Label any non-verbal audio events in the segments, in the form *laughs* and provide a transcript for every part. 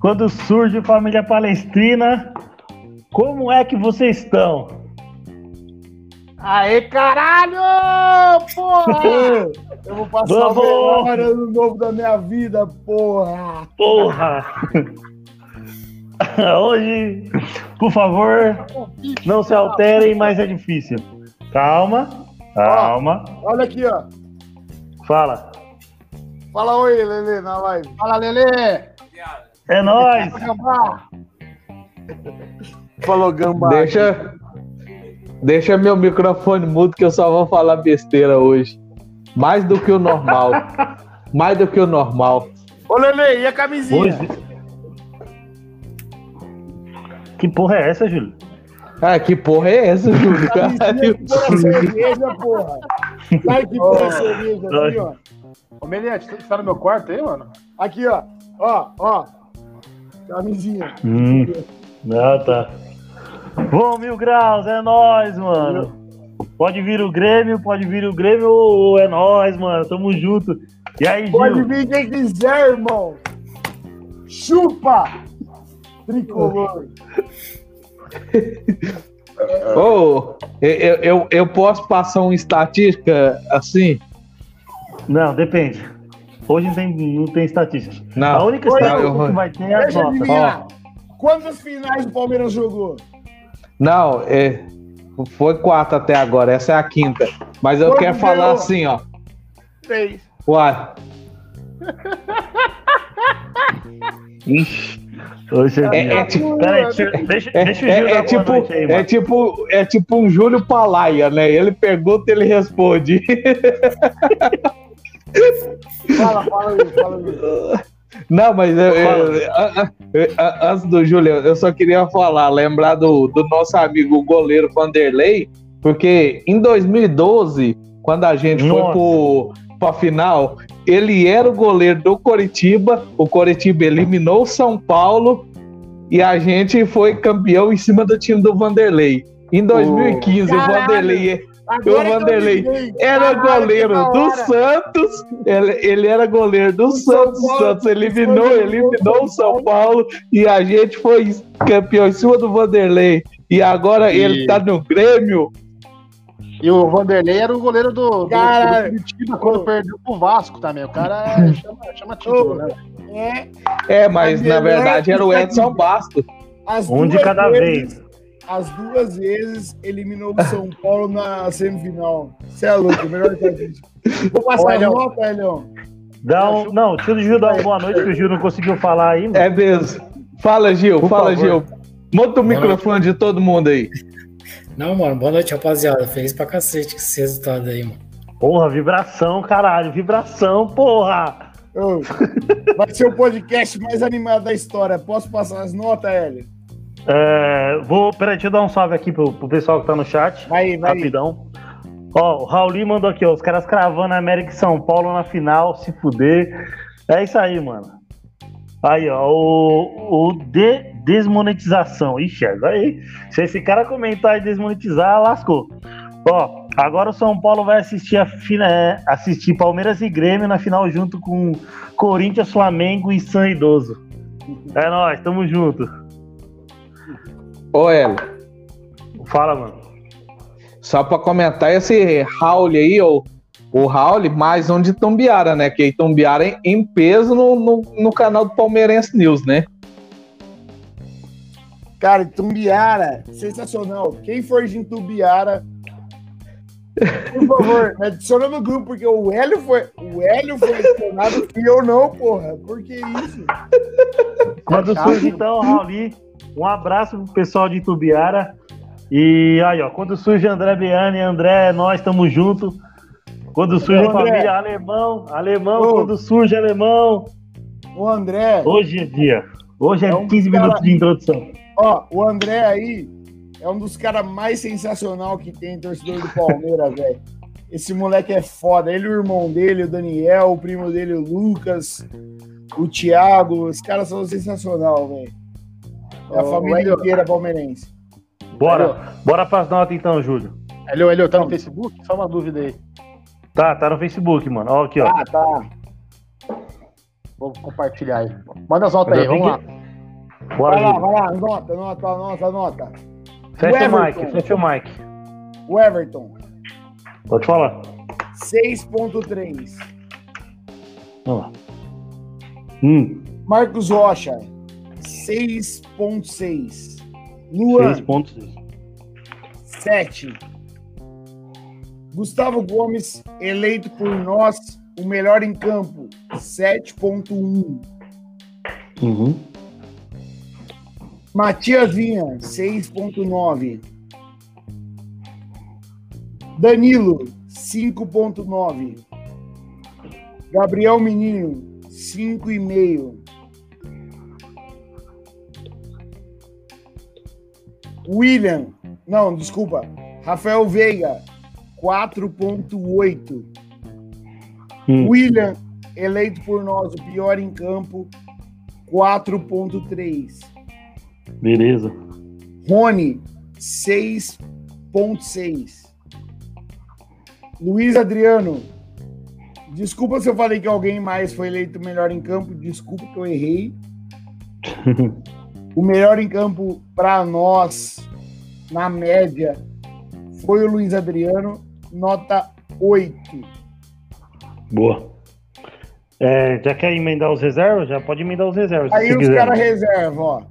Quando surge família palestrina, como é que vocês estão? Aê, caralho! Porra! *laughs* Eu vou passar Vamos! o melhor ano novo da minha vida, porra! Porra! *laughs* Hoje, por favor, não se alterem, mas é difícil. Calma, calma. Olha aqui, ó. Fala. Fala oi, Lelê, na live. Fala, Lelê! É nóis! Falou gambá. Deixa, deixa meu microfone mudo que eu só vou falar besteira hoje. Mais do que o normal. *laughs* Mais do que o normal. Ô, Lelê, e a camisinha? Hoje. Que porra é essa, Júlio? Ah, que porra é essa, Júlio? Camisinha que pôr cerveja, porra. *laughs* Sai que pôr cerveja aqui, ó. Ô, Meliante, você tá no meu quarto aí, mano? Aqui, ó. Ó, ó. Camisinha. Hum. Ah, tá. Bom, mil graus, é nóis, mano. Pode vir o Grêmio, pode vir o Grêmio, ou é nóis, mano. Tamo junto. E aí, Pode Gil? vir quem quiser, irmão. Chupa! Tricolor. Ô, eu, eu, eu posso passar uma estatística assim? Não, depende. Hoje não tem, não tem estatística. Não. A única Não, estatística eu- que vai ter é as notas. adivinhar. Quantas finais o Palmeiras jogou? Não, é, foi quatro até agora, essa é a quinta. Mas eu Quanto quero falar ganhou? assim, ó. Três. Uai, *laughs* Ixi. Hoje É- é tipo- Peraí, deixa, deixa, é, deixa o Gil é- é tipo, aí, é, tipo, é tipo um Júlio Palaia, né? Ele pergunta ele responde. *laughs* Fala, fala aí, fala aí. Não, mas eu- eu- a- a- a- antes do Júlio, eu só queria falar, lembrar do, do nosso amigo o goleiro Vanderlei, porque em 2012, quando a gente Nossa. foi pro, pra final, ele era o goleiro do Coritiba, o Coritiba eliminou o São Paulo e a gente foi campeão em cima do time do Vanderlei. Em 2015, o Caralho! Vanderlei Agora O Vanderlei era Caralho, goleiro do. Santos, ele, ele era goleiro do Santos, o Paulo, Santos eliminou, eliminou o São Paulo e a gente foi campeão em cima do Vanderlei. E agora E- ele tá no Grêmio. E o Vanderlei era o goleiro do, do, Caralho. do Curitiba quando perdeu pro Vasco também. O cara é- *laughs* chama, chama título, né? É, É, mas na verdade era o Edson Bastos. as Um de cada vez. As duas vezes eliminou o São Paulo na semifinal. Você é louco, melhor que a gente. Vou passar Ô, a nota, Elião. Dá um, não, deixa o Gil dar uma boa noite, que o Gil não conseguiu falar ainda. É mesmo. Fala, Gil, Por fala, favor. Gil. Monta o microfone de todo mundo aí. Não, mano, boa noite, rapaziada. Feliz pra cacete com esse resultado aí, mano. Porra, vibração, caralho, vibração, porra! Vai ser o podcast mais animado da história. Posso passar as notas, Hélio? É, vou, peraí, deixa eu dar um salve aqui pro, pro pessoal que tá no chat. Vai, vai. Rapidão. Ó, o Rauli mandou aqui, ó, os caras cravando América e São Paulo na final, se fuder. É isso aí, mano. Aí, ó, o, o de desmonetização. Ixi, aí, se esse cara comentar e desmonetizar, lascou. Ó, agora o São Paulo vai assistir a é, assistir Palmeiras e Grêmio na final junto com Corinthians, Flamengo e San Idoso. É nóis, tamo junto. Ô, Hélio, Fala, mano. só pra comentar esse Raul aí, o, o Raul, mais um de Tumbiara, né? Que Tumbiara em, em peso no, no, no canal do Palmeirense News, né? Cara, Tumbiara, sensacional. Quem for de Tumbiara, por favor, *laughs* me adiciona no grupo, porque o Hélio foi, o Hélio foi adicionado e eu não, porra. Por que isso? Quando surge, então, Rauli, um abraço pro pessoal de Tubiara. E aí, ó, quando surge André Biane, André, nós estamos junto. Quando surge a família alemão, alemão, Ô. quando surge alemão. O André, Hoje é dia. Hoje é, É um 15 cara- minutos de introdução. ó, o André aí é um dos caras mais sensacional que tem torcedor do Palmeiras, *laughs* velho. Esse moleque é foda. Ele, o irmão dele, o Daniel, o primo dele, o Lucas, o Thiago, os caras são sensacional, velho. É a família inteira palmeirense. Bora, bora pras notas então, Júlio. Elio, Elio, tá no Facebook? Só uma dúvida aí. Tá, tá no Facebook, mano. Ó, aqui, ó. Ah, tá. Vou compartilhar aí. Manda as notas aí, vamos lá. Bora, Vai lá, Gil. vai lá, anota, anota, anota, anota. Fecha o O mic, fecha o mic. O Everton, Pode falar. 6.3. Vamos lá. Hum, Marcos Rocha, 6.6. Luan, 6.6. 7. Gustavo Gomes, eleito por nós o melhor em campo, 7.1. Uhum. Matias Vinha, 6.9. Danilo, 5.9. Gabriel Menino, 5,5. William, não, desculpa. Rafael Veiga, 4.8. Hum. William, eleito por nós o pior em campo, 4.3. Beleza. Rony, 6.6. Luiz Adriano, desculpa se eu falei que alguém mais foi eleito melhor em campo, desculpa que eu errei. *laughs* o melhor em campo para nós, na média, foi o Luiz Adriano, nota 8. Boa. É, já quer emendar os reservas? Já pode emendar os reservas. Aí os caras reservam, ó.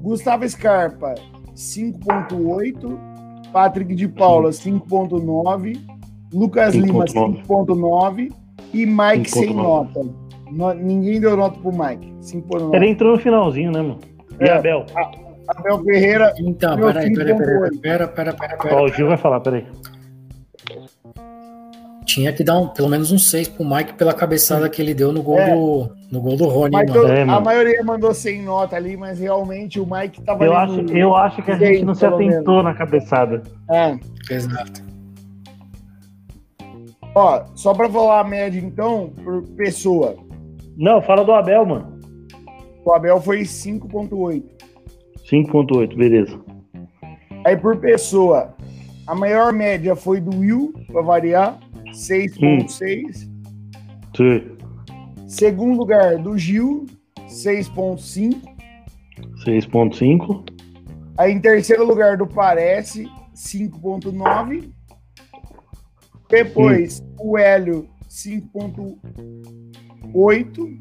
Gustavo Scarpa, 5.8. Patrick de Paula, 5.9. Lucas Lima, 5.9. 5.9. E Mike sem 5.9. nota. No- ninguém deu nota pro Mike. 5.9. Ele entrou no finalzinho, né, mano? E É. Abel? Abel Ferreira, Então, peraí, peraí, peraí, 5.8. pera, pera, pera, pera. O Gil vai falar, peraí. Tinha que dar um, pelo menos um 6 pro Mike pela cabeçada que ele deu no gol, É. do, no gol do Rony, mas mano. todo- É, a maioria mandou sem nota ali, mas realmente o Mike tava Eu acho, no- eu acho que a gente não se atentou na cabeçada. É. Exato. Ó, só pra falar a média, então, por pessoa. Não, fala do Abel, mano. O Abel foi 5.8. 5.8, beleza. Aí por pessoa, a maior média foi do Will, pra variar, 6.6. Sim. Segundo lugar, do Gil, 6.5. 6.5. Aí em terceiro lugar, do Parece, 5.9. Depois, o Hélio, 5.8.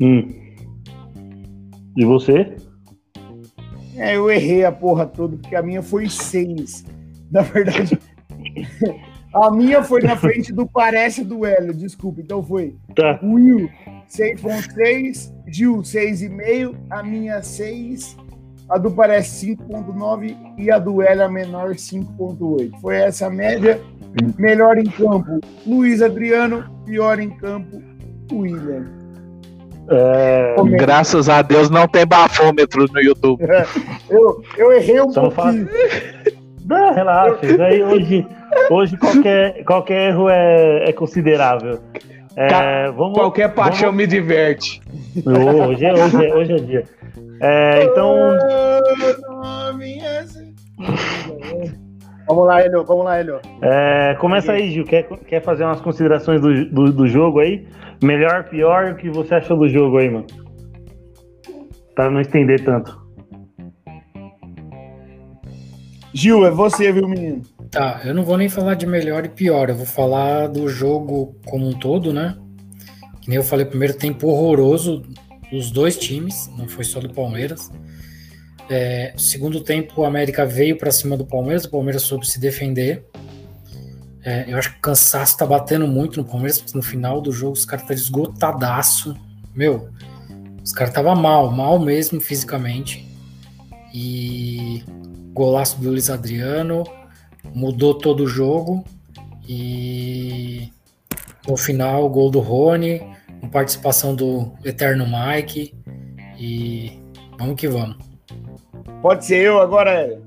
Hum. E você? É, eu errei a porra toda, porque a minha foi 6. Na verdade, *laughs* a minha foi na frente do Parece do Hélio, desculpa. Então foi Tá. Will 6.6, Gil 6,5, a minha 6, a do Parece 5.9 e a do Hélio a menor 5.8. Foi essa a média. Melhor em campo, Luiz Adriano. Pior em campo, William. É, é Graças a Deus não tem bafômetro no YouTube. Eu, eu errei um Só fala- pouquinho. Não, relaxa. Aí hoje, hoje qualquer, qualquer erro é, é considerável. É, vamos, Qualquer paixão me diverte. vamos- hoje, é, hoje, é, hoje é dia. É, então, *laughs* Vamos lá, Helio, vamos lá, Helio. é, começa aí, Gil. Quer, quer fazer umas considerações do, do, do jogo aí? Melhor, pior, o que você achou do jogo aí, mano? Pra não estender tanto. Gil, é você, viu, menino? Tá, eu não vou nem falar de melhor e pior, eu vou falar do jogo como um todo, né? Que nem eu falei, primeiro tempo horroroso dos dois times, não foi só do Palmeiras. É, segundo tempo, o América veio pra cima do Palmeiras, o Palmeiras soube se defender. É, eu acho que o cansaço tá batendo muito no Palmeiras, porque no final do jogo os caras tá esgotadaço. Meu, os caras tava mal, mal mesmo fisicamente. E golaço do Luiz Adriano, mudou todo o jogo e no final o gol do Rony, com participação do Eterno Mike e vamos que vamos. Pode ser eu agora, Hélio.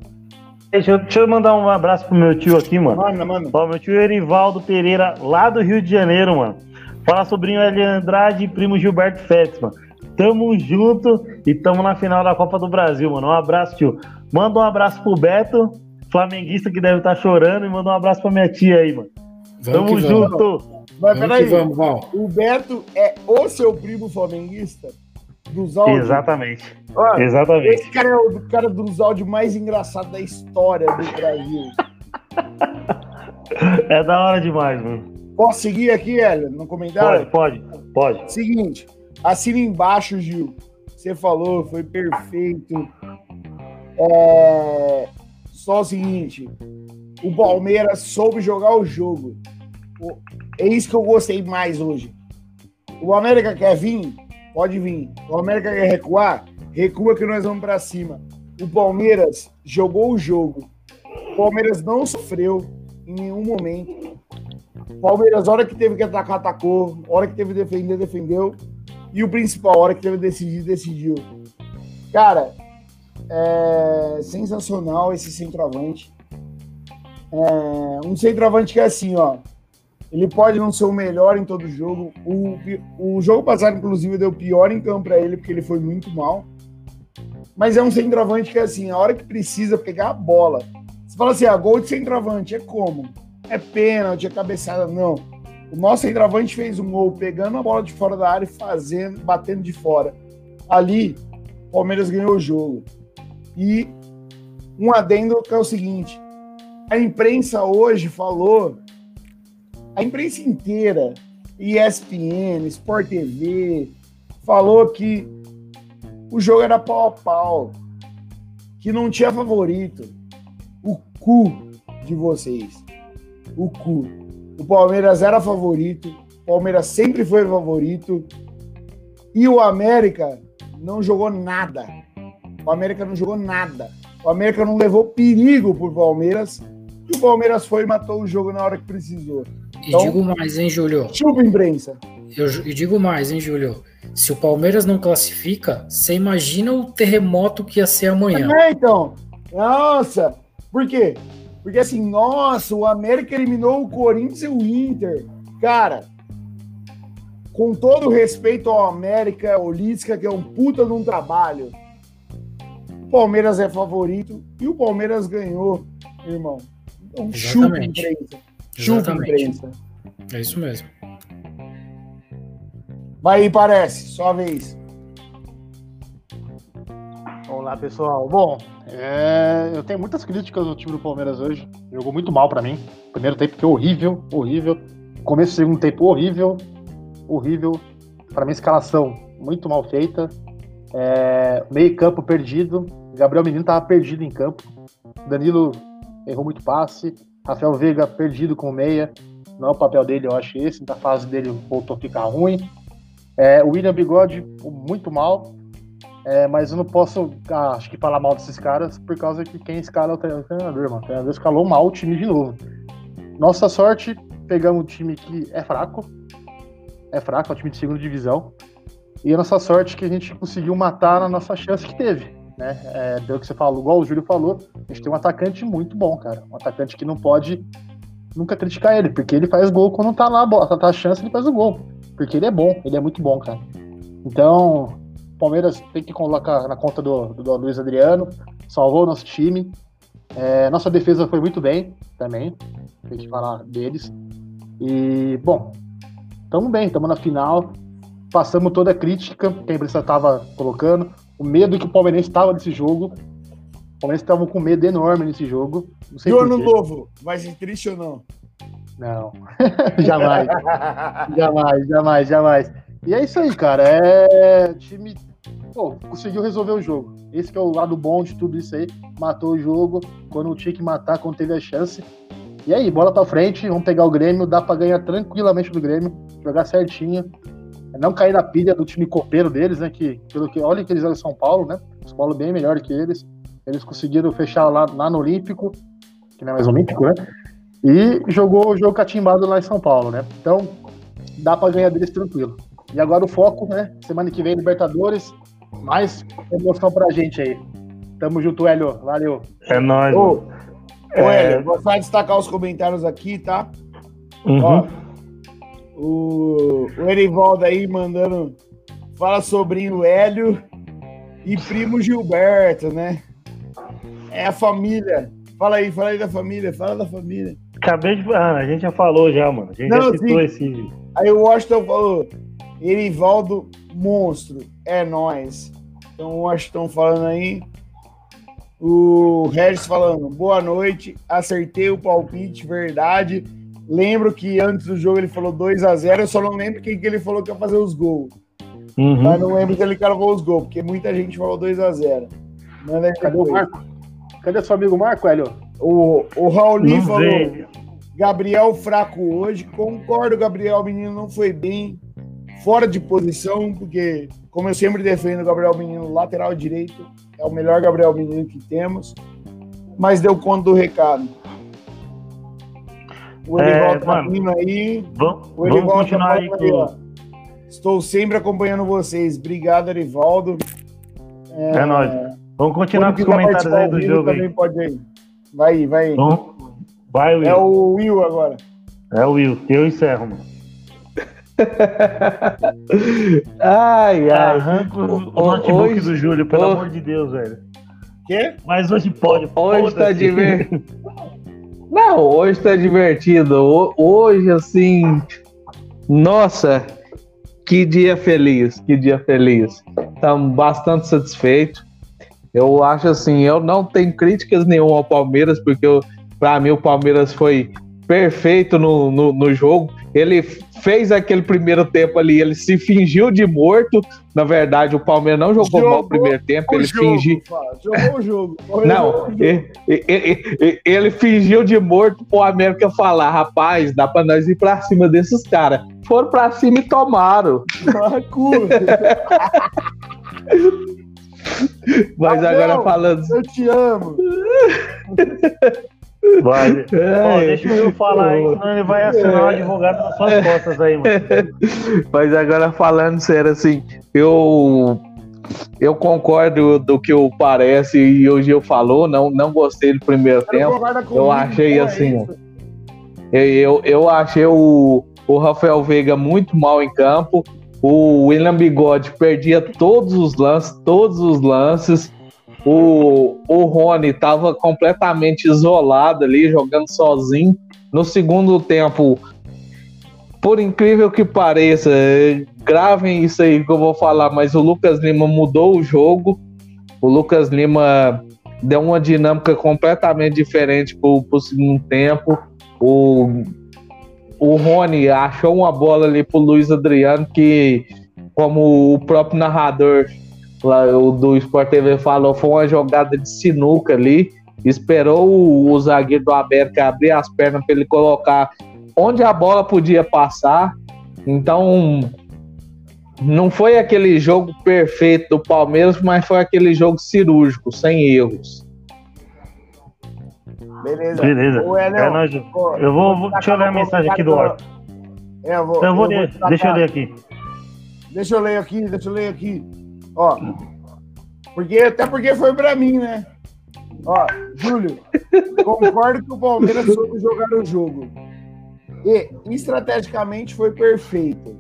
Deixa eu, deixa eu mandar um abraço pro meu tio aqui, mano. Manda, manda. Ó, meu tio Erivaldo Pereira, lá do Rio de Janeiro, mano. Fala sobrinho Eli Andrade e primo Gilberto Félix, mano. Tamo junto e tamo na final da Copa do Brasil, mano. Um abraço, tio. Manda um abraço pro Beto, flamenguista que deve estar chorando, e manda um abraço pra minha tia aí, mano. Vamos Tamo que vamos. junto. Mas Vamos peraí, vamos, Val. o Beto é o seu primo flamenguista dos áudios? Exatamente. Ó, Exatamente. Esse cara é o cara dos áudios mais engraçados da história do Brasil. *laughs* É da hora demais, mano. Posso seguir aqui, Hélio, no comentário? Pode, pode, pode. Seguinte, assina embaixo, Gil. Você falou, foi perfeito. É, Só o seguinte, o Palmeiras soube jogar o jogo. É isso que eu gostei mais hoje. O América quer vir? Pode vir. O América quer recuar? Recua que nós vamos pra cima. O Palmeiras jogou o jogo. O Palmeiras não sofreu em nenhum momento. O Palmeiras, hora que teve que atacar, atacou. Hora que teve que defender, defendeu. E o principal, hora que teve que decidir, decidiu. Cara, é sensacional esse centroavante. É um centroavante que é assim, ó. Ele pode não ser o melhor em todo jogo. O, o jogo passado, inclusive, deu pior em campo pra ele, porque ele foi muito mal. Mas é um centroavante que assim, a hora que precisa pegar a bola. Você fala assim, ah, gol de centroavante, é como? É pênalti, é cabeçada, não. O nosso centroavante fez um gol pegando a bola de fora da área e fazendo, batendo de fora. Ali, o Palmeiras ganhou o jogo. E um adendo que é o seguinte: a imprensa hoje falou, a imprensa inteira, ESPN, Sport TV, falou que o jogo era pau a pau, que não tinha favorito. O cu de vocês. O cu. O Palmeiras era favorito, o Palmeiras sempre foi favorito. E o América não jogou nada. O América não jogou nada. O América não levou perigo pro Palmeiras. E o Palmeiras foi e matou o jogo na hora que precisou. E Então- digo mais, hein, Júlio? Chupa imprensa. Eu, e digo mais, hein, Júlio? Se o Palmeiras não classifica, você imagina o terremoto que ia ser amanhã. É, então. Nossa. Por quê? Porque assim, nossa, o América eliminou o Corinthians e o Inter. Cara, com todo o respeito ao América, o Lisca, que é um puta de um trabalho, o Palmeiras é favorito e o Palmeiras ganhou, irmão. Então, chupa Exatamente. imprensa. Chupa imprensa. É isso mesmo. Vai aí, parece. Só a vez. Olá, pessoal. Bom, é, eu tenho muitas críticas ao time do Palmeiras hoje. Jogou muito mal pra mim. Primeiro tempo foi horrível, horrível. Começo do segundo tempo horrível, horrível. Pra mim, escalação muito mal feita. É, meio campo perdido. Gabriel Menino tava perdido em campo. Danilo errou muito passe. Rafael Veiga perdido com meia. Não é o papel dele, eu acho esse. Na fase dele voltou a ficar ruim. É, o William Bigode muito mal. É, mas eu não posso, ah, acho que falar mal desses caras por causa que quem escala é o tre- o treinador, mano. O treinador escalou mal o time de novo. Nossa sorte, pegamos um time que é fraco. É fraco, é um time de segunda divisão. E a nossa sorte é que a gente conseguiu matar na nossa chance que teve. Né? É, o que você falou, igual o Júlio falou, a gente tem um atacante muito bom, cara. Um atacante que não pode nunca criticar ele, porque ele faz gol quando tá lá, tá a chance, ele faz o gol. Porque ele é bom, ele é muito bom, cara. Então, Palmeiras tem que colocar na conta do, do, do Luiz Adriano, salvou o nosso time. É, nossa defesa foi muito bem também, tem que falar deles. E, bom, estamos bem, estamos na final. Passamos toda a crítica que a imprensa estava colocando, o medo que o Palmeirense estava nesse jogo. O Palmeirense estava com medo enorme nesse jogo. Não E sei o por ano novo? Vai ser triste ou não? Não, *laughs* jamais. Jamais, jamais, jamais. E é isso aí, cara. É. O time pô, conseguiu resolver o jogo. Esse que é o lado bom de tudo isso aí. Matou o jogo quando tinha que matar, quando teve a chance. E aí, bola pra frente, vamos pegar o Grêmio, dá pra ganhar tranquilamente do Grêmio, jogar certinho. Não cair na pilha do time copeiro deles, né? Que, pelo que, olha que eles eram São Paulo, né? São Paulo bem melhor que eles. Eles conseguiram fechar lá, lá no Olímpico, que não é mais Olímpico, né? E jogou o jogo catimbado lá em São Paulo, né? Então, dá pra ganhar deles tranquilo. E agora o foco, né? Semana que vem, Libertadores. Mais emoção pra gente aí. Tamo junto, Hélio. Valeu. É nóis. Ô, ô É. Hélio, vou só destacar os comentários aqui, tá? Uhum. Ó, o, o Erivaldo aí mandando. Fala sobrinho Hélio e primo Gilberto, né? É a família. Fala aí, fala aí da família, fala da família. acabei de. Ah, a gente já falou já, mano. A gente Não, já citou sim. esse. Aí o Washington falou: Erivaldo, monstro, é nós. Então o Washington falando aí. O Regis falando: boa noite, acertei o palpite, verdade. Lembro que antes do jogo ele falou 2 a 0 eu só não lembro quem que ele falou que ia fazer os gols. Uhum. Mas não lembro que ele cravou os gols, porque muita gente falou 2 a 0 Manda aí Cadê o. Marco? Cadê seu amigo Marco, Hélio? O, o Rauli Não falou: veio. Gabriel fraco hoje. Concordo, Gabriel. O menino não foi bem. Fora de posição, porque, como eu sempre defendo o Gabriel Menino, lateral direito, é o melhor Gabriel Menino que temos. Mas deu conta do recado. O É, Erivaldo tá mano. vindo aí. Vamos, O vamos Erivaldo tá continuar aí aí, com. Estou sempre acompanhando vocês. Obrigado, Erivaldo. É nóis. Vamos continuar com os comentários aí do jogo aí. também pode ir. Vai aí, vai aí. Vamos. Vai, Will. É o Will agora. É o Will. Eu encerro, mano. *laughs* Ai, ai. Arranca o, o notebook hoje- do Júlio, pelo ho- amor de Deus, velho. Quê? Mas hoje pode. Hoje tá foda-se. divertido. *laughs* Não, hoje tá divertido. Ho- Hoje, assim. Nossa, que dia feliz, que dia feliz. Estamos bastante satisfeitos. Eu acho assim, eu não tenho críticas nenhuma ao Palmeiras, porque pra mim o Palmeiras foi perfeito no, no, no jogo. Ele fez aquele primeiro tempo ali, ele se fingiu de morto. Na verdade, o Palmeiras não jogou, mal o Jogou primeiro tempo, ele jogo, fingiu. Jogou o jogo. *laughs* Jogou Não, ele, ele- ele- fingiu de morto pro América falar, rapaz, dá pra nós ir pra cima desses caras. Foram pra cima e tomaram. Marco, *laughs* Mas Abel, agora falando. eu te amo. *laughs* Vai. *laughs* Ó, É, deixa eu falar aí, senão ele vai assinar o advogado nas suas costas aí, mano. *laughs* Mas agora falando sério, assim, eu eu concordo do que o Parece e o Gil falou, não, não gostei do primeiro tempo. Eu achei é assim. Eu, eu achei o, o Rafael Veiga muito mal em campo. O William Bigode perdia todos os lances, todos os lances. O, o Rony estava completamente isolado ali, jogando sozinho. No segundo tempo, por incrível que pareça, gravem isso aí que eu vou falar, mas o Lucas Lima mudou o jogo. O Lucas Lima deu uma dinâmica completamente diferente para o segundo tempo. O, o Rony achou uma bola ali pro Luiz Adriano que, como o próprio narrador lá, o do Sport TV falou, foi uma jogada de sinuca ali. Esperou o, o zagueiro do América abrir as pernas para ele colocar onde a bola podia passar. Então, não foi aquele jogo perfeito do Palmeiras, mas foi aquele jogo cirúrgico, sem erros. Beleza. Beleza. Ô, É nóis. Eu vou, vou- deixa eu ler a mensagem aqui do Orton. É, eu vou, Eu vou eu destacar- deixa eu ler aqui. Deixa eu ler aqui, deixa eu ler aqui. Ó. Porque, até porque foi pra mim, né? Ó, Júlio, *laughs* concordo que o Palmeiras soube jogar o jogo. E estrategicamente foi perfeito.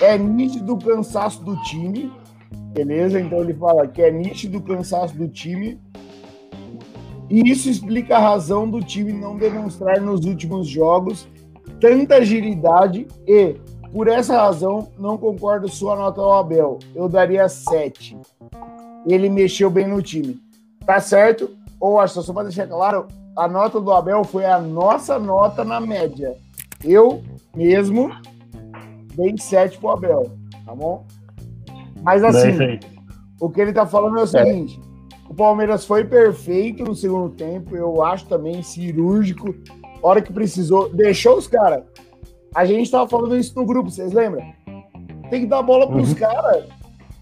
É nítido o cansaço do time. Beleza? Então ele fala que é nítido o cansaço do time. E isso explica a razão do time não demonstrar nos últimos jogos tanta agilidade e, por essa razão, não concordo sua nota ao Abel. Eu daria 7. Ele mexeu bem no time. Tá certo? Ou acho só para deixar claro, a nota do Abel foi a nossa nota na média. Eu mesmo dei 7 pro Abel, tá bom? Mas É assim, aí. o que ele tá falando é o seguinte: o Palmeiras foi perfeito no segundo tempo, eu acho também cirúrgico. Hora que precisou, deixou os caras. A gente tava falando isso no grupo, vocês lembram? Tem que dar bola pros Uhum. caras,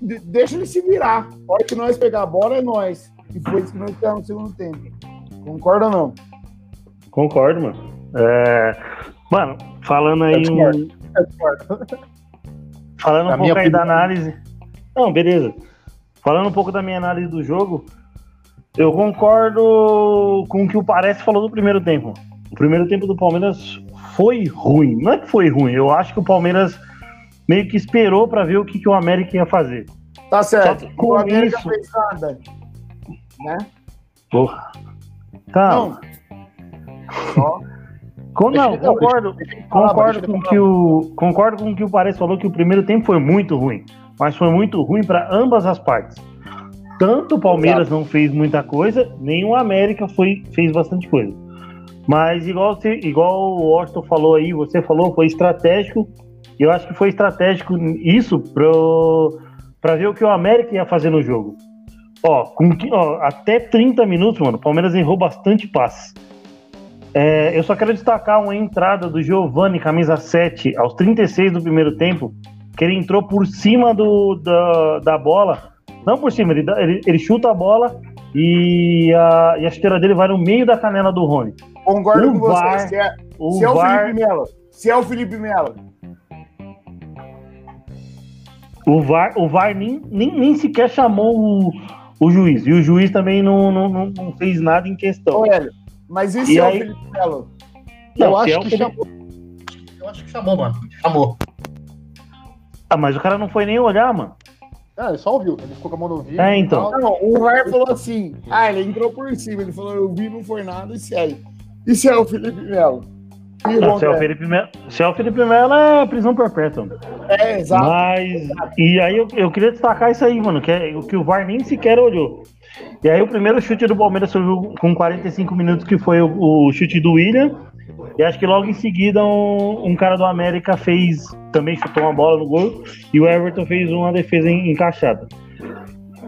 de- deixa ele se virar. Hora que nós pegar a bola é nós. E foi isso que nós fizemos no segundo tempo. Concorda ou não? Concordo, mano. É, Mano, falando aí. Eu discordo. em-. Falando um pouco aí da análise. Não, beleza. Falando um pouco da minha análise do jogo, eu concordo com o que o Parece falou do primeiro tempo. O primeiro tempo do Palmeiras foi ruim. Não é que foi ruim, eu acho que o Palmeiras meio que esperou pra ver o que, que o América ia fazer. Tá certo. Com o América isso- fez nada. Né? Porra. Calma. Não. Com- Não, concordo, falar, concordo com que o concordo com o que o Paredes falou que o primeiro tempo foi muito ruim, mas foi muito ruim para ambas as partes. Tanto o Palmeiras não fez muita coisa, nem o América foi, fez bastante coisa. Mas igual, igual o Washington falou aí, você falou, foi estratégico. Eu acho que foi estratégico isso para ver o que o América ia fazer no jogo. Ó, com ó, até 30 minutos, mano, o Palmeiras errou bastante passes. É, eu só quero destacar uma entrada do Giovanni, camisa 7, aos 36 do primeiro tempo, que ele entrou por cima do, da, da bola. Não por cima, ele, ele, ele chuta a bola e a, e a chuteira dele vai no meio da canela do Rony. Concordo O com você. VAR- Se é, O se é o VAR, Felipe Melo. Se é o Felipe Melo. o VAR, o VAR nem, nem, nem sequer chamou o, o juiz. E o juiz também não, não, não, não fez nada em questão. Ô, Hélio, mas e E se é aí- o Felipe Melo? Não, eu acho é o que Felipe- chamou. Eu acho que chamou, mano. Chamou. Ah, mas o cara não foi nem olhar, mano. Ah, ele só ouviu. Ele ficou com a mão no ouvido. É, então. Não, o VAR falou assim. Ah, ele entrou por cima. Ele falou, eu vi, não foi nada, e segue. E se é o Felipe Melo? Não, se, é o? Felipe Melo, se é o Felipe Melo, é prisão perpétua. É, exato. Mas, e aí eu, eu queria destacar isso aí, mano, que é o que o VAR nem sequer olhou. E aí o primeiro chute do Palmeiras surgiu com 45 minutos, que foi o, o chute do William. E acho que logo em seguida um, um cara do América fez, também chutou uma bola no gol, e o Everton fez uma defesa en- encaixada.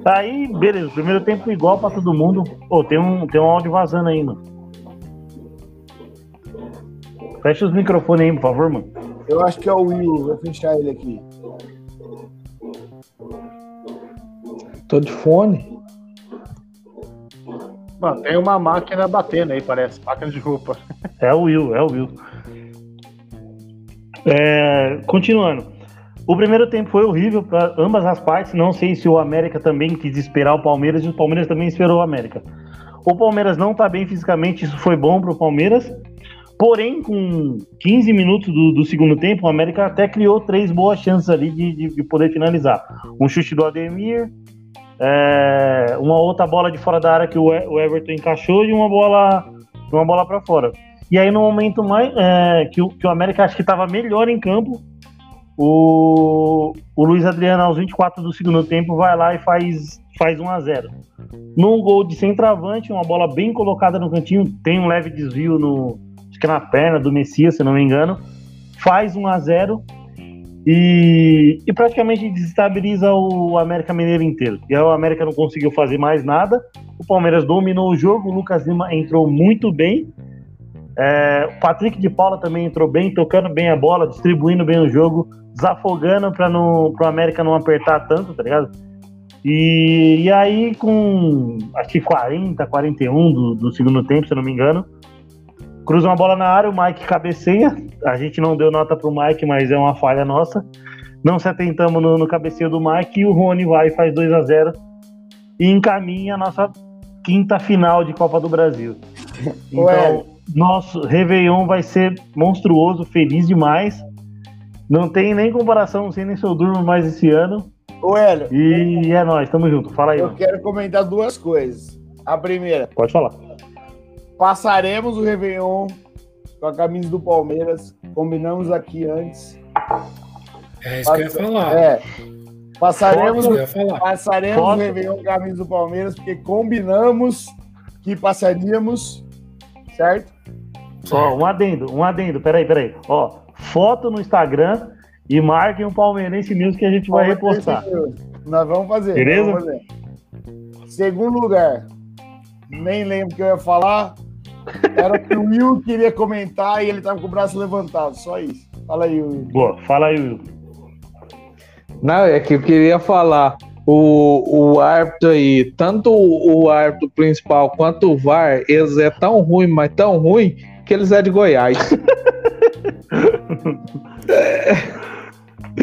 Aí, beleza, primeiro tempo igual pra todo mundo. Pô, tem um, tem um áudio vazando aí, mano. Fecha os microfones aí, por favor, mano. Eu acho que é o Will. Vou fechar ele aqui. Tô de fone. Mano, tem uma máquina batendo aí, parece. Máquina de roupa. É o Will, é o Will. É, continuando. O primeiro tempo foi horrível para ambas as partes. Não sei se o América também quis esperar o Palmeiras e o Palmeiras também esperou o América. O Palmeiras não tá bem fisicamente, isso foi bom pro Palmeiras. Porém, com 15 minutos do, do segundo tempo, o América até criou três boas chances ali de, de- de poder finalizar. Um chute do Ademir, é, uma outra bola de fora da área que o, o Everton encaixou e uma bola, uma bola para fora. E aí, no momento mais é, que, o, que o América acho que estava melhor em campo, o, o Luiz Adriano, aos 24 do segundo tempo, vai lá e faz, faz 1 a 0 Num gol de centroavante, uma bola bem colocada no cantinho, tem um leve desvio no, acho que na perna do Messias, se não me engano, faz 1 a 0 e, e praticamente desestabiliza o América Mineiro inteiro. E aí o América não conseguiu fazer mais nada. O Palmeiras dominou o jogo, o Lucas Lima entrou muito bem. É, o Patrick de Paula também entrou bem, tocando bem a bola, distribuindo bem o jogo, desafogando para o América não apertar tanto, tá ligado? E, e aí, com acho que 40, 41 do, do segundo tempo, se não me engano, cruza uma bola na área, o Mike cabeceia. A gente não deu nota pro Mike, mas é uma falha nossa. Não se atentamos no, no cabeceio do Mike e o Rony vai e faz 2 a 0 e encaminha a nossa quinta final de Copa do Brasil. *laughs* Ué. Então, nosso Réveillon vai ser monstruoso, feliz demais. Não tem nem comparação, não sei nem se eu durmo mais esse ano. Ô, Hélio, E é nóis, tamo junto. Fala aí, eu mano. quero comentar duas coisas. A primeira, Pode falar. Passaremos o Réveillon com a camisa do Palmeiras. Combinamos aqui antes. É isso que eu ia falar. É. Passaremos, falar. passaremos o Réveillon com a camisa do Palmeiras, porque combinamos que passaríamos, certo? Ó, um adendo, um adendo, peraí, peraí. Ó, foto no Instagram e marquem o Palmeirense News que a gente vai repostar. Nós vamos fazer. Beleza? vamos fazer. Segundo lugar, nem lembro o que eu ia falar. Era que o Will queria comentar e ele tava com o braço levantado. Só isso. Fala aí, Will. Boa, fala aí, Will. Não, é que eu queria falar. O, o árbitro aí, tanto o, o árbitro principal quanto o VAR, eles é tão ruim, mas tão ruim, que eles é de Goiás. *laughs*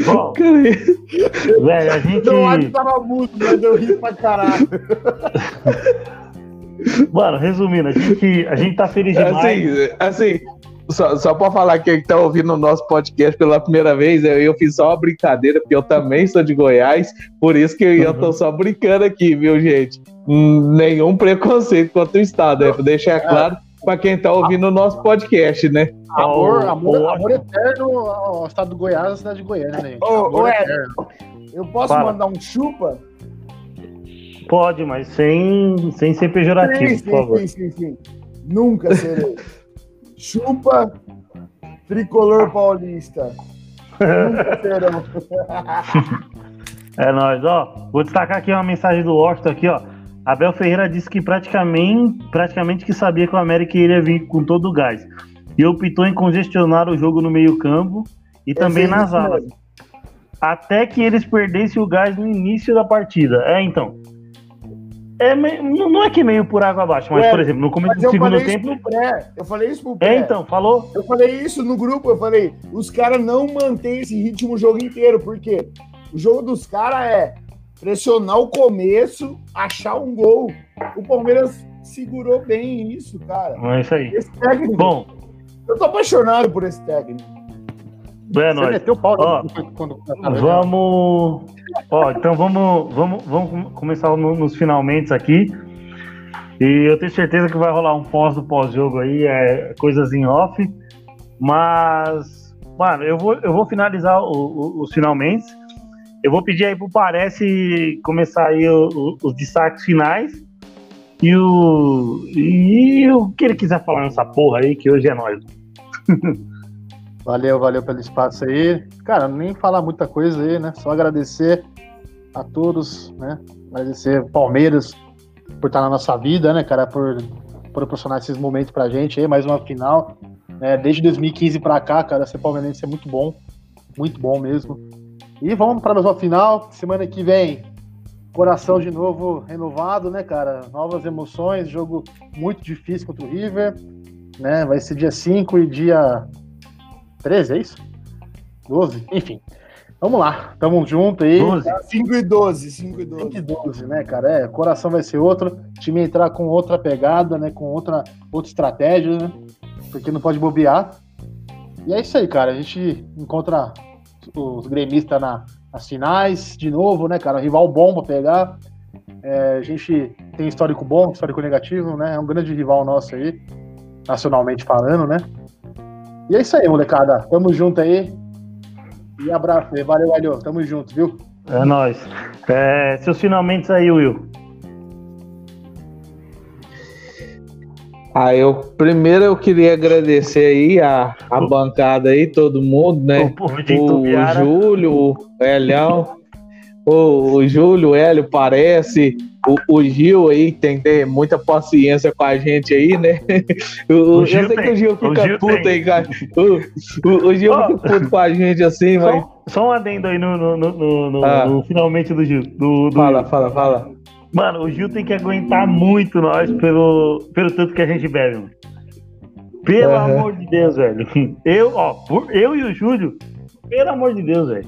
Bom, Cara, velho, a gente. Não, acho que tava mudo, mas eu ri pra caralho. *laughs* Mano, resumindo, a gente, a gente tá feliz demais. assim, assim só, só pra falar que tá ouvindo o nosso podcast pela primeira vez, eu, eu fiz só uma brincadeira, porque eu também sou de Goiás, por isso que eu tô só brincando aqui, viu, gente? Hum, Nenhum preconceito contra o Estado, é pra deixar claro. para quem tá ouvindo o nosso podcast, né? Amor, Ó, amor, amor eterno ao estado do Goiás e cidade de Goiânia, né? Ô, Amor ô. Eu posso Fala. mandar um chupa? Pode, mas sem, sem ser pejorativo, Sim, por favor. sim, sim, sim, sim. Nunca serei. chupa tricolor paulista. Nunca *laughs* serão. É nóis, ó. Vou destacar aqui uma mensagem do Washington aqui, ó. Abel Ferreira disse que praticamente, praticamente que sabia que o América iria vir com todo o gás. E optou em congestionar o jogo no meio-campo e também é nas alas. mesmo. Até que eles perdessem o gás no início da partida. É, então. É não é que meio por água abaixo, mas, Ué, por exemplo, no começo do segundo tempo. pré. Eu falei isso pro pré. É, então, falou? Eu falei isso no grupo, eu falei, os caras não mantêm esse ritmo o jogo inteiro, porque o jogo dos caras é pressionar o começo, achar um gol. O Palmeiras segurou bem isso, cara. É isso aí. Esse técnico, Bom, eu tô apaixonado por esse técnico. É Você nóis. meteu o pau Ó, quando- né? Vamos. Ó, então vamos, vamos, vamos com- começar no- nos finalmente aqui. E eu tenho certeza que vai rolar um pós do pós-jogo aí, é, coisas em off. Mas, mano, eu vou, eu vou finalizar o- o- os finalmente. Eu vou pedir aí pro Parece começar aí o- os destaques finais. E o, e o que ele quiser falar nessa porra aí, que hoje é nós. *laughs* Valeu, valeu pelo espaço aí. Cara, nem falar muita coisa aí, né? Só agradecer a todos, né? Agradecer Palmeiras por estar na nossa vida, né, cara? Por proporcionar esses momentos pra gente aí, mais uma final. né? desde 2015 pra cá, cara, ser palmeirense é muito bom. Muito bom mesmo. E vamos para mais uma final. Semana que vem, coração de novo renovado, né, cara? Novas emoções, jogo muito difícil contra o River. Né? Vai ser dia 5 e dia 13, é isso? 12? Enfim. Vamos lá, tamo junto aí. 12. 5 e 12, 5 e 5 12. e 12, né, cara? É, coração vai ser outro. Time entrar com outra pegada, né? Com outra, outra estratégia, né? Porque não pode bobear. E é isso aí, cara. A gente encontra os gremistas na, nas finais, de novo, né, cara? Rival bom pra pegar. É, a gente tem histórico bom, histórico negativo, né? É um grande rival nosso aí, nacionalmente falando, né? E é isso aí, molecada. Tamo junto aí. E abraço aí. Valeu, valeu. Tamo junto, viu? É nóis. É, seus finalmente aí, Will. Ah, eu primeiro eu queria agradecer aí a, a bancada aí, todo mundo, né? O povo de O Itubiara. Júlio, o Elião, o, o Júlio, o Hélio parece, o, o Gil aí tem que ter muita paciência com a gente aí, né? *laughs* O, O eu Gil sei que tem, o Gil fica Gil puto tem. aí, cara. O, Gil Ó. fica puto com a gente assim, mas. Só, só um adendo aí no, no, no, no- Ah. finalmente do Gil. Do, do Fala, Will. fala, fala. Mano, o Gil tem que aguentar muito nós pelo, pelo tanto que a gente bebe, mano. Pelo Aham. amor de Deus, velho. *laughs* Eu, ó, eu e o Júlio, pelo amor de Deus, velho.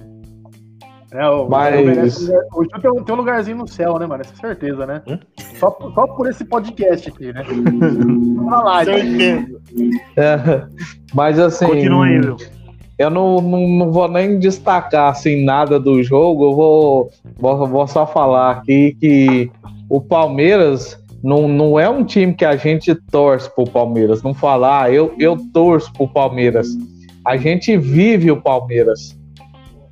É, o, Mas- o Gil tem, um- tem um lugarzinho no céu, né, mano? Essa é certeza, né? Hã? Só, por- só por esse podcast aqui, né? *laughs* Live. Certeza. É, mas assim. Continua aí, Will. Eu não, não, não vou nem destacar assim nada do jogo, eu vou, vou, vou só falar aqui que o Palmeiras não, não é um time que a gente torce pro Palmeiras. Não falar, ah, eu, eu torço pro Palmeiras. A gente vive o Palmeiras.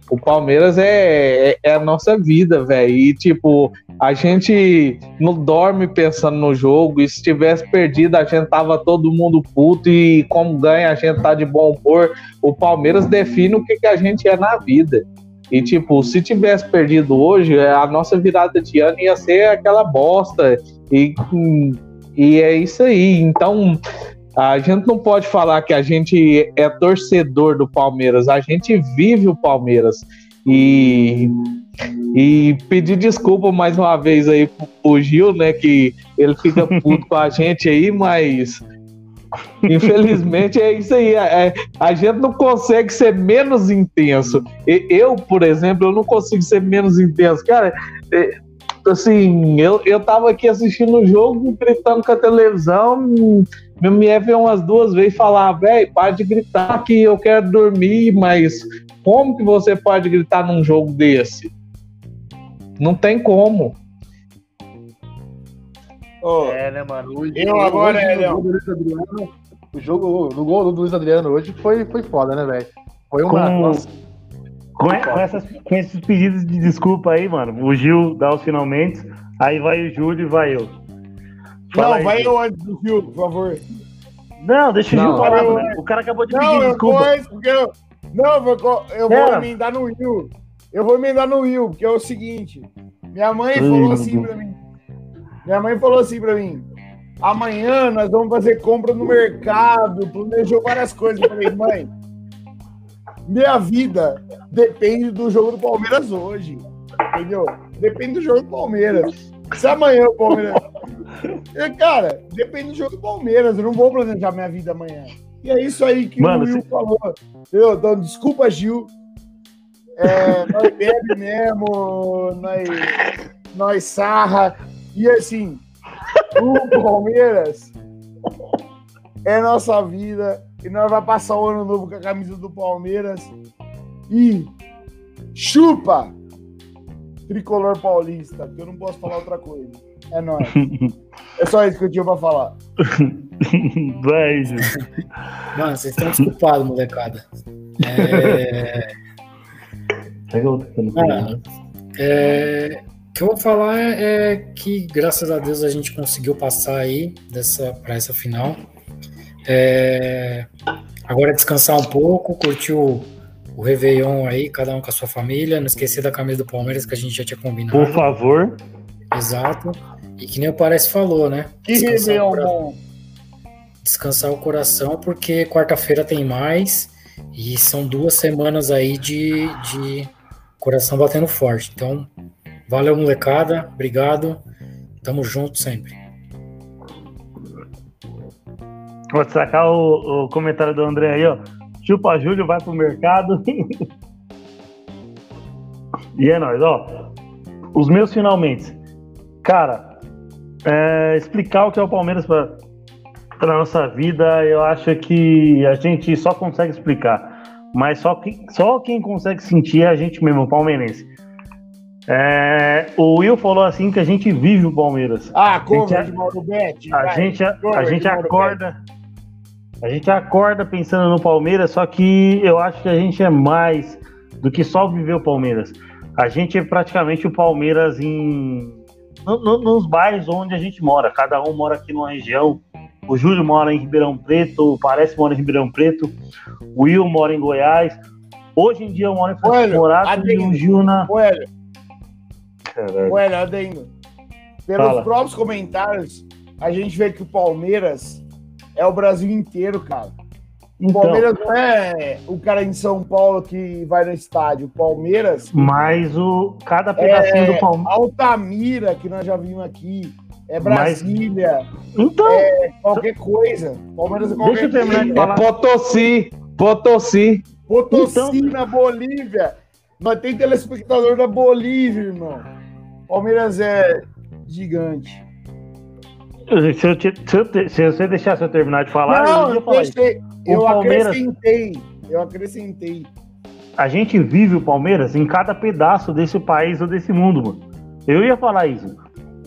O Palmeiras é, é, é a nossa vida, velho. E, tipo, a gente não dorme pensando no jogo. E se tivesse perdido, a gente tava todo mundo puto. E como ganha, a gente tá de bom humor o Palmeiras define o que, que a gente é na vida. E, tipo, se tivesse perdido hoje, é, a nossa virada de ano ia ser aquela bosta. E, hum, e é isso aí. Então, a gente não pode falar que a gente é torcedor do Palmeiras, a gente vive o Palmeiras. E, e pedir desculpa mais uma vez aí pro, pro Gil, né? Que ele fica *laughs* puto com a gente aí, mas Infelizmente é isso aí. é- a gente não consegue ser menos intenso. Eu, por exemplo, eu não consigo ser menos intenso. Cara, é, assim, eu, eu tava aqui assistindo o jogo, gritando com a televisão. Meu me veio umas duas vezes falar, velho, para de gritar que eu quero dormir, mas como que você pode gritar num jogo desse? Não tem como. Ô, É, né, mano? Hoje, Eu agora, hoje, é, Léo. o jogo no gol do Luiz Adriano hoje foi, foi foda, né, velho? Foi uma. Com- Nossa, Com, com essas- com esses pedidos de desculpa aí, mano, o Gil dá os finalmente, aí vai o Júlio e vai eu. Fala não, aí, vai eu antes do Gil, por favor. Não, deixa o Gil falar, eu- mano. O cara acabou de Não, pedir eu desculpa. vou antes, porque eu. Não, eu vou, eu vou emendar no Will. Eu vou emendar no Will, porque é o seguinte. Minha mãe falou assim pra mim. Minha mãe falou assim pra mim. Amanhã nós vamos fazer compra no mercado, planejou várias coisas. Eu falei, mãe, minha vida depende do jogo do Palmeiras hoje. Entendeu? Depende do jogo do Palmeiras. Se amanhã o Palmeiras. *laughs* Cara, depende do jogo do Palmeiras. Eu não vou planejar minha vida amanhã. E é isso aí que Mano, o Will se- falou. Entendeu? Então, desculpa, Gil. É, nós bebe mesmo, nós, nós sarra. E assim, o Palmeiras é nossa vida. E nós vamos passar o ano novo com a camisa do Palmeiras. E chupa! Tricolor paulista, que eu não posso falar outra coisa. É nóis. *laughs* É só isso que eu tinha pra falar. *laughs* Gil. Mano, vocês estão desculpados, molecada. É, Pega outro telefone. mano, é, o que eu vou falar é que, graças a Deus, a gente conseguiu passar aí dessa, pra essa final. É, agora é descansar um pouco, curtir o, o Réveillon aí, cada um com a sua família. Não esquecer da camisa do Palmeiras que a gente já tinha combinado. Por favor. Exato. E que nem o Parece falou, né? Que Descansar o Réveillon coração. bom. descansar o coração, porque quarta-feira tem mais e são duas semanas aí de, de coração batendo forte. Então, valeu, molecada. Obrigado. Tamo junto sempre. Vou destacar o, o comentário do André aí, ó. Chupa Júlio, vai pro mercado. *laughs* e é nóis, ó. Os meus finalmente. Cara, é, explicar o que é o Palmeiras pra, pra nossa vida, eu acho que a gente só consegue explicar. Mas só, que, só quem consegue sentir é a gente mesmo, o palmeirense. É, o Will falou assim que a gente vive o Palmeiras. Ah, como Gente, de Mauro Betti? A vai. gente, a, Cover gente acorda. A gente acorda pensando no Palmeiras, só que eu acho que a gente é mais do que só viver o Palmeiras. A gente é praticamente o Palmeiras em no- no- nos bairros onde a gente mora. Cada um mora aqui numa região. O Júlio mora em Ribeirão Preto, o Parece mora em Ribeirão Preto, o Will mora em Goiás. Hoje em dia eu moro em Francisco Morato e o Gil na. Ô, Hélio, adendo. Pelos Fala. próprios comentários, a gente vê que o Palmeiras é o Brasil inteiro, cara. O Então, Palmeiras não é o cara em São Paulo que vai no estádio. O Palmeiras mas o cada pedacinho é do Palmeiras. Altamira, que nós já vimos aqui. É Mas- Brasília, Então, qualquer coisa. Palmeiras é qualquer Deixa eu terminar de coisa. É falar. Potosí, Potosí. Potosí Então- na Bolívia. Nós tem telespectador da Bolívia, irmão. Palmeiras é gigante. Se, eu te- se eu te- se você deixar eu terminar de falar, não, eu ia falar deixei, eu Palmeiras- acrescentei. Eu acrescentei. A gente vive o Palmeiras em cada pedaço desse país ou desse mundo, mano. Eu ia falar isso.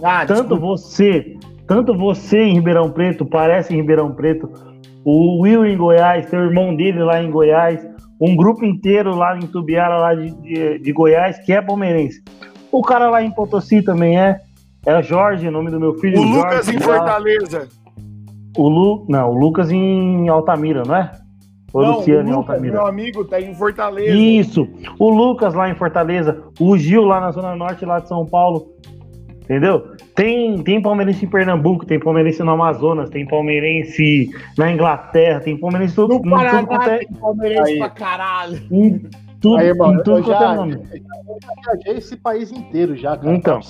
Ah, Tanto desculpa. você, tanto você em Ribeirão Preto, parece em Ribeirão Preto, o Will em Goiás, seu irmão dele lá em Goiás, um grupo inteiro lá em Tubiara, lá de, de, de Goiás, que é palmeirense. O cara lá em Potosí também é. É o Jorge, o nome do meu filho. o Lucas Jorge, em lá. Fortaleza. O Lu, não, o Lucas em Altamira, não é? Ou Não, Luciano o em Lucas, Altamira. meu amigo, tá em Fortaleza. Isso. O Lucas lá em Fortaleza, o Gil lá na Zona Norte, lá de São Paulo. Entendeu? Tem, tem palmeirense em Pernambuco, tem palmeirense no Amazonas, tem palmeirense na Inglaterra, tem palmeirense em tudo, No em tudo quanto Paraná é- tem Palmeirense Aí. pra caralho. em tudo, Aí, irmão, em tudo eu quanto já, é nome. eu já viajei esse país inteiro já, cara. Então.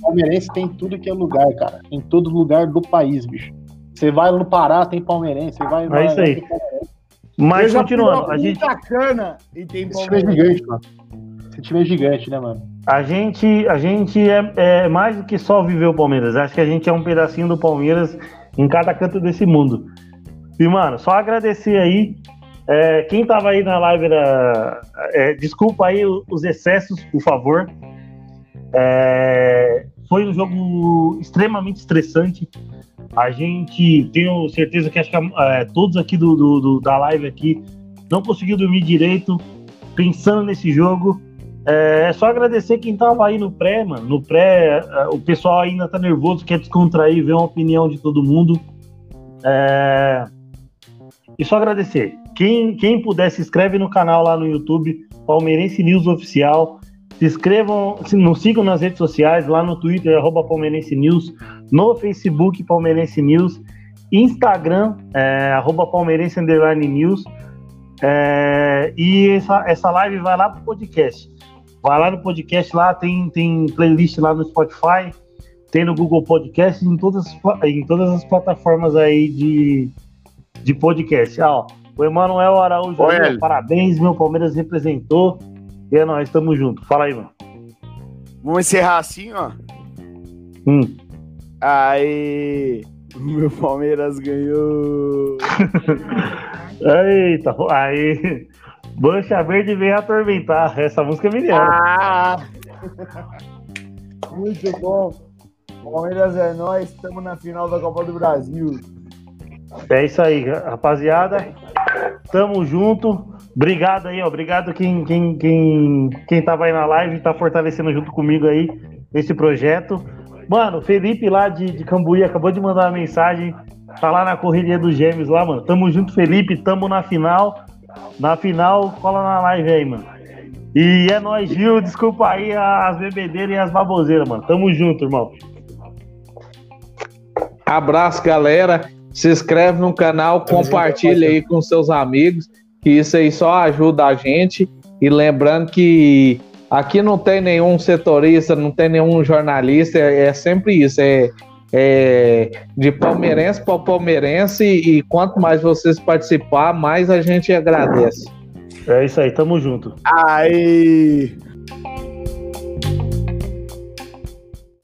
Palmeirense tem tudo que é lugar, cara. Em todo lugar do país, bicho. Você vai no Pará, tem palmeirense. Você vai no É isso aí. Mas eu continuando, a gente, Cana e tem Esse time é gigante, mano. Esse time é gigante, né, mano? a gente, a gente é, é mais do que só viver o Palmeiras. Acho que a gente é um pedacinho do Palmeiras em cada canto desse mundo. E, mano, só agradecer aí. é, quem tava aí na live, era, é, desculpa aí os excessos, por favor. É, foi um jogo extremamente estressante. A gente tenho certeza que acho que é, todos aqui do, do, do, da live aqui não conseguiu dormir direito pensando nesse jogo. É, é só agradecer quem tava aí no pré, mano. No pré, é, o pessoal ainda tá nervoso, quer descontrair, ver uma opinião de todo mundo. É... E só agradecer. Quem, quem puder, se inscreve no canal lá no YouTube, Palmeirense News Oficial. Se inscrevam, se nos sigam nas redes sociais, lá no Twitter, arroba Palmeirense News, no Facebook, Palmeirense News, Instagram, é, arroba Palmeirense Underline News. É, e essa, essa live vai lá pro podcast. Vai lá no podcast, lá tem, tem playlist lá no Spotify, tem no Google Podcast, em todas, em todas as plataformas aí de, de podcast. Ah, ó, o Emanuel Araújo, aí, parabéns, meu Palmeiras representou. E é nóis, tamo junto. Fala aí, mano. Vamos encerrar assim, ó. Hum. Aí, o meu Palmeiras ganhou. *laughs* Eita, aí. Mancha Verde veio atormentar. Essa música é mineira. Ah! Muito bom. Palmeiras é nós, estamos na final da Copa do Brasil. É isso aí, rapaziada. Tamo junto. Obrigado aí, ó. Obrigado quem, quem, quem, quem tava aí na live e tá fortalecendo junto comigo aí esse projeto. Mano, Felipe lá de, de Cambuí acabou de mandar uma mensagem. Tá lá na correria dos gêmeos lá, mano. Tamo junto, Felipe. Tamo na final. Na final, cola na live aí, mano. E é nóis, Gil. Desculpa aí as bebedeiras e as baboseiras, mano. Tamo junto, irmão. Abraço, galera. Se inscreve no canal, compartilha aí com seus amigos, que isso aí só ajuda a gente. E lembrando que aqui não tem nenhum setorista, não tem nenhum jornalista, é, é sempre isso, é, é de palmeirense para palmeirense e quanto mais vocês participar, mais a gente agradece. É isso aí, tamo junto. Aí!